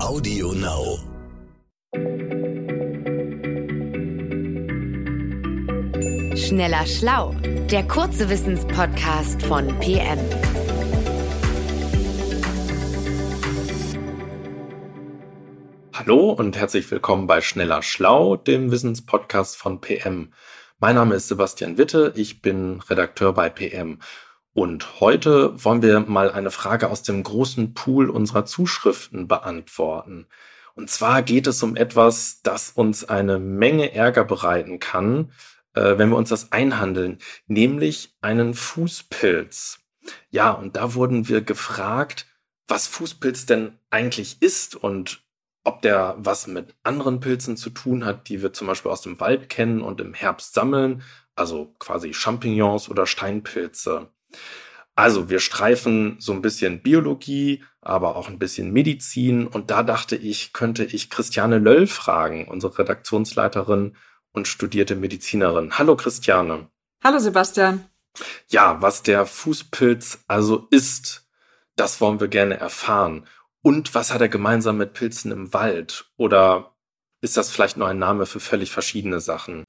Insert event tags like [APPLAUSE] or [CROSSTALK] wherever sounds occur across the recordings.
Audio Now. Schneller Schlau, der kurze Wissenspodcast von PM. Hallo und herzlich willkommen bei Schneller Schlau, dem Wissenspodcast von PM. Mein Name ist Sebastian Witte, ich bin Redakteur bei PM. Und heute wollen wir mal eine Frage aus dem großen Pool unserer Zuschriften beantworten. Und zwar geht es um etwas, das uns eine Menge Ärger bereiten kann, äh, wenn wir uns das einhandeln, nämlich einen Fußpilz. Ja, und da wurden wir gefragt, was Fußpilz denn eigentlich ist und ob der was mit anderen Pilzen zu tun hat, die wir zum Beispiel aus dem Wald kennen und im Herbst sammeln, also quasi Champignons oder Steinpilze. Also wir streifen so ein bisschen Biologie, aber auch ein bisschen Medizin und da dachte ich, könnte ich Christiane Löll fragen, unsere Redaktionsleiterin und studierte Medizinerin. Hallo Christiane. Hallo Sebastian. Ja, was der Fußpilz also ist, das wollen wir gerne erfahren. Und was hat er gemeinsam mit Pilzen im Wald? Oder ist das vielleicht nur ein Name für völlig verschiedene Sachen?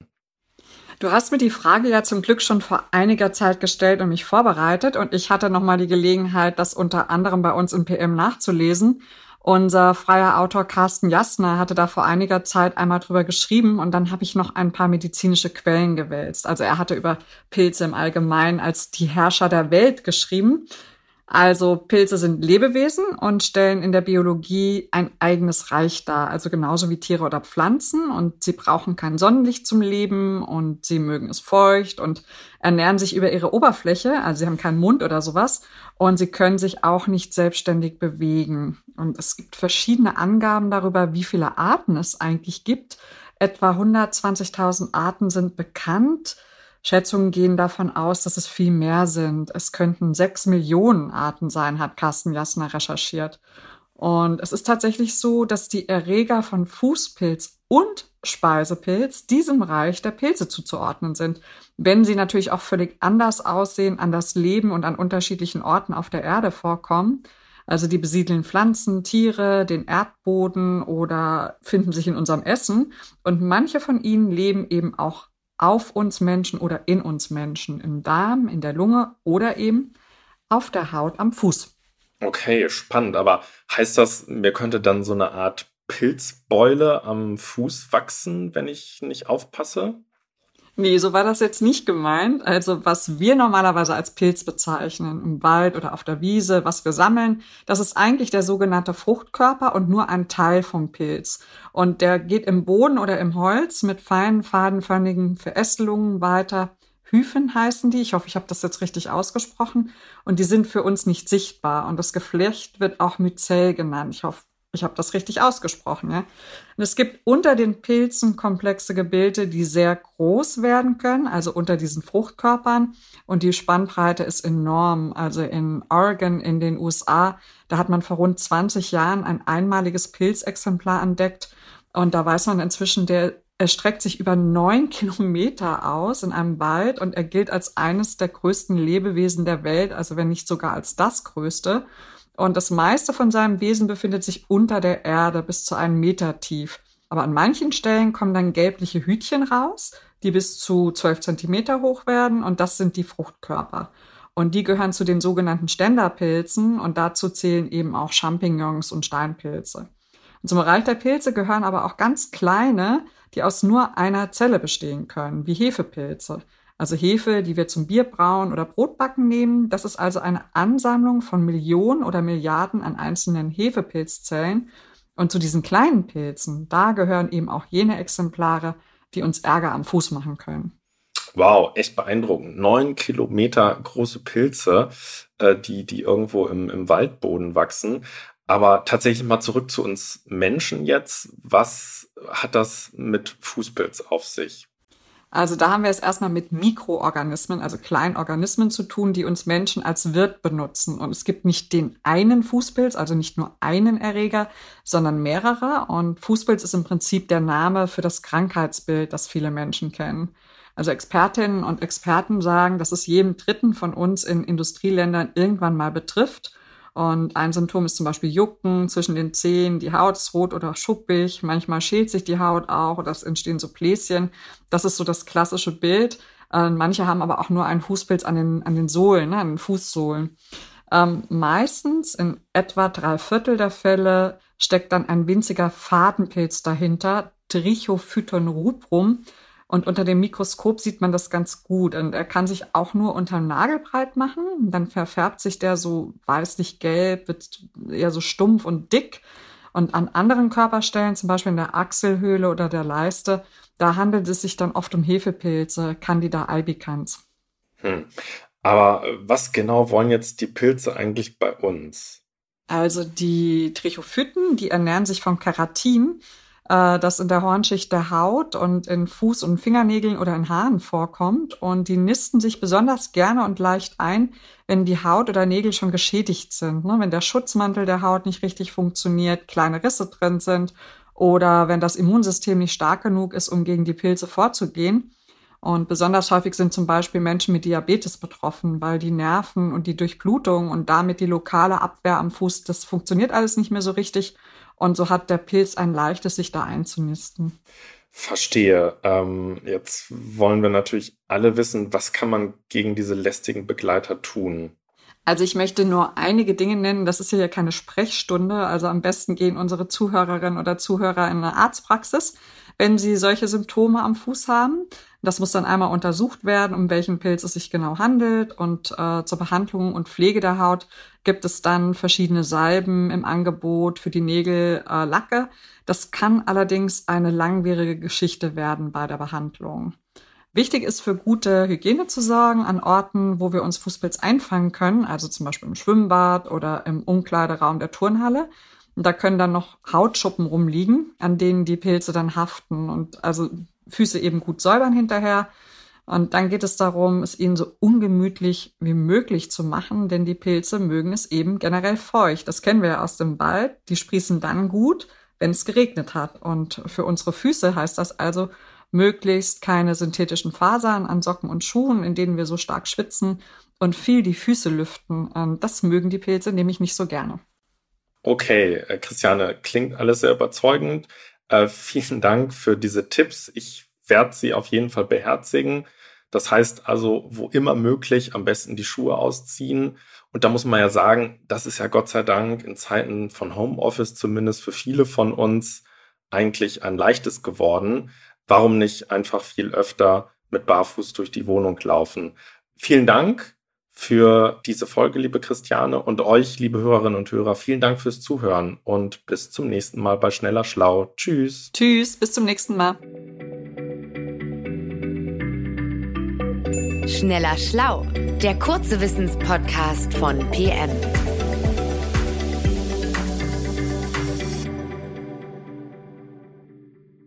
Du hast mir die Frage ja zum Glück schon vor einiger Zeit gestellt und mich vorbereitet und ich hatte nochmal die Gelegenheit, das unter anderem bei uns im PM nachzulesen. Unser freier Autor Carsten Jasner hatte da vor einiger Zeit einmal drüber geschrieben und dann habe ich noch ein paar medizinische Quellen gewälzt. Also er hatte über Pilze im Allgemeinen als die Herrscher der Welt geschrieben. Also Pilze sind Lebewesen und stellen in der Biologie ein eigenes Reich dar, also genauso wie Tiere oder Pflanzen. Und sie brauchen kein Sonnenlicht zum Leben und sie mögen es feucht und ernähren sich über ihre Oberfläche, also sie haben keinen Mund oder sowas. Und sie können sich auch nicht selbstständig bewegen. Und es gibt verschiedene Angaben darüber, wie viele Arten es eigentlich gibt. Etwa 120.000 Arten sind bekannt. Schätzungen gehen davon aus, dass es viel mehr sind. Es könnten sechs Millionen Arten sein, hat Carsten Jassner recherchiert. Und es ist tatsächlich so, dass die Erreger von Fußpilz und Speisepilz diesem Reich der Pilze zuzuordnen sind, wenn sie natürlich auch völlig anders aussehen, anders leben und an unterschiedlichen Orten auf der Erde vorkommen. Also die besiedeln Pflanzen, Tiere, den Erdboden oder finden sich in unserem Essen. Und manche von ihnen leben eben auch auf uns Menschen oder in uns Menschen, im Darm, in der Lunge oder eben auf der Haut am Fuß. Okay, spannend. Aber heißt das, mir könnte dann so eine Art Pilzbeule am Fuß wachsen, wenn ich nicht aufpasse? Nee, so war das jetzt nicht gemeint. Also was wir normalerweise als Pilz bezeichnen, im Wald oder auf der Wiese, was wir sammeln, das ist eigentlich der sogenannte Fruchtkörper und nur ein Teil vom Pilz. Und der geht im Boden oder im Holz mit feinen, fadenförmigen Verästelungen weiter. Hyphen heißen die. Ich hoffe, ich habe das jetzt richtig ausgesprochen. Und die sind für uns nicht sichtbar. Und das Geflecht wird auch Myzel genannt. Ich hoffe, ich habe das richtig ausgesprochen, ja. Und es gibt unter den Pilzen komplexe Gebilde, die sehr groß werden können, also unter diesen Fruchtkörpern. Und die Spannbreite ist enorm. Also in Oregon in den USA, da hat man vor rund 20 Jahren ein einmaliges Pilzexemplar entdeckt. Und da weiß man inzwischen, der erstreckt sich über neun [LAUGHS] Kilometer aus in einem Wald und er gilt als eines der größten Lebewesen der Welt, also wenn nicht sogar als das größte. Und das meiste von seinem Wesen befindet sich unter der Erde bis zu einem Meter tief. Aber an manchen Stellen kommen dann gelbliche Hütchen raus, die bis zu zwölf Zentimeter hoch werden. Und das sind die Fruchtkörper. Und die gehören zu den sogenannten Ständerpilzen. Und dazu zählen eben auch Champignons und Steinpilze. Und zum Bereich der Pilze gehören aber auch ganz kleine, die aus nur einer Zelle bestehen können, wie Hefepilze. Also Hefe, die wir zum Bierbrauen oder Brotbacken nehmen, das ist also eine Ansammlung von Millionen oder Milliarden an einzelnen Hefepilzzellen. Und zu diesen kleinen Pilzen, da gehören eben auch jene Exemplare, die uns Ärger am Fuß machen können. Wow, echt beeindruckend. Neun Kilometer große Pilze, äh, die, die irgendwo im, im Waldboden wachsen. Aber tatsächlich mal zurück zu uns Menschen jetzt. Was hat das mit Fußpilz auf sich? Also da haben wir es erstmal mit Mikroorganismen, also Kleinorganismen zu tun, die uns Menschen als Wirt benutzen. Und es gibt nicht den einen Fußpilz, also nicht nur einen Erreger, sondern mehrere. Und Fußpilz ist im Prinzip der Name für das Krankheitsbild, das viele Menschen kennen. Also Expertinnen und Experten sagen, dass es jedem Dritten von uns in Industrieländern irgendwann mal betrifft. Und ein Symptom ist zum Beispiel Jucken zwischen den Zehen, die Haut ist rot oder schuppig, manchmal schält sich die Haut auch oder es entstehen so Bläschen. Das ist so das klassische Bild. Äh, manche haben aber auch nur einen Fußpilz an den, an den Sohlen, ne, an den Fußsohlen. Ähm, meistens, in etwa drei Viertel der Fälle, steckt dann ein winziger Fadenpilz dahinter, Trichophyton rubrum. Und unter dem Mikroskop sieht man das ganz gut. Und er kann sich auch nur unter dem Nagel breit machen. Dann verfärbt sich der so weißlich-gelb, wird eher so stumpf und dick. Und an anderen Körperstellen, zum Beispiel in der Achselhöhle oder der Leiste, da handelt es sich dann oft um Hefepilze, Candida albicans. Hm. Aber was genau wollen jetzt die Pilze eigentlich bei uns? Also die Trichophyten, die ernähren sich vom Keratin, äh, das in der Hornschicht der Haut und in Fuß- und Fingernägeln oder in Haaren vorkommt. Und die nisten sich besonders gerne und leicht ein, wenn die Haut oder Nägel schon geschädigt sind. Ne? Wenn der Schutzmantel der Haut nicht richtig funktioniert, kleine Risse drin sind oder wenn das Immunsystem nicht stark genug ist, um gegen die Pilze vorzugehen. Und besonders häufig sind zum Beispiel Menschen mit Diabetes betroffen, weil die Nerven und die Durchblutung und damit die lokale Abwehr am Fuß, das funktioniert alles nicht mehr so richtig. Und so hat der Pilz ein leichtes, sich da einzunisten. Verstehe. Ähm, jetzt wollen wir natürlich alle wissen, was kann man gegen diese lästigen Begleiter tun? Also ich möchte nur einige Dinge nennen. Das ist hier ja keine Sprechstunde. Also am besten gehen unsere Zuhörerinnen oder Zuhörer in eine Arztpraxis, wenn sie solche Symptome am Fuß haben. Das muss dann einmal untersucht werden, um welchen Pilz es sich genau handelt. Und äh, zur Behandlung und Pflege der Haut gibt es dann verschiedene Salben im Angebot für die Nägel, äh, Lacke. Das kann allerdings eine langwierige Geschichte werden bei der Behandlung. Wichtig ist für gute Hygiene zu sorgen an Orten, wo wir uns Fußpilz einfangen können, also zum Beispiel im Schwimmbad oder im Umkleideraum der Turnhalle. Da können dann noch Hautschuppen rumliegen, an denen die Pilze dann haften und also Füße eben gut säubern hinterher. Und dann geht es darum, es ihnen so ungemütlich wie möglich zu machen, denn die Pilze mögen es eben generell feucht. Das kennen wir ja aus dem Wald. Die sprießen dann gut, wenn es geregnet hat. Und für unsere Füße heißt das also, möglichst keine synthetischen Fasern an Socken und Schuhen, in denen wir so stark schwitzen und viel die Füße lüften. Das mögen die Pilze nämlich nicht so gerne. Okay, äh, Christiane, klingt alles sehr überzeugend. Äh, vielen Dank für diese Tipps. Ich werde sie auf jeden Fall beherzigen. Das heißt also, wo immer möglich, am besten die Schuhe ausziehen. Und da muss man ja sagen, das ist ja Gott sei Dank in Zeiten von Homeoffice zumindest für viele von uns eigentlich ein leichtes geworden warum nicht einfach viel öfter mit Barfuß durch die Wohnung laufen? Vielen Dank für diese Folge, liebe Christiane, und euch, liebe Hörerinnen und Hörer, vielen Dank fürs Zuhören und bis zum nächsten Mal bei Schneller Schlau. Tschüss. Tschüss, bis zum nächsten Mal. Schneller Schlau, der kurze Wissenspodcast von PM.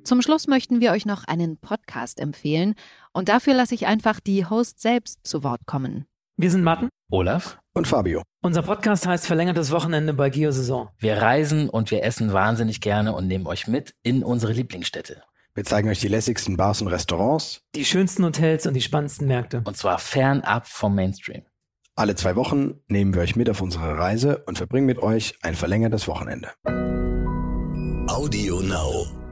Zum Schluss möchten wir euch noch einen Podcast empfehlen und dafür lasse ich einfach die Host selbst zu Wort kommen. Wir sind Matten, Olaf und Fabio. Unser Podcast heißt Verlängertes Wochenende bei Geosaison. Wir reisen und wir essen wahnsinnig gerne und nehmen euch mit in unsere Lieblingsstädte. Wir zeigen euch die lässigsten Bars und Restaurants, die schönsten Hotels und die spannendsten Märkte. Und zwar fernab vom Mainstream. Alle zwei Wochen nehmen wir euch mit auf unsere Reise und verbringen mit euch ein verlängertes Wochenende. Audio Now.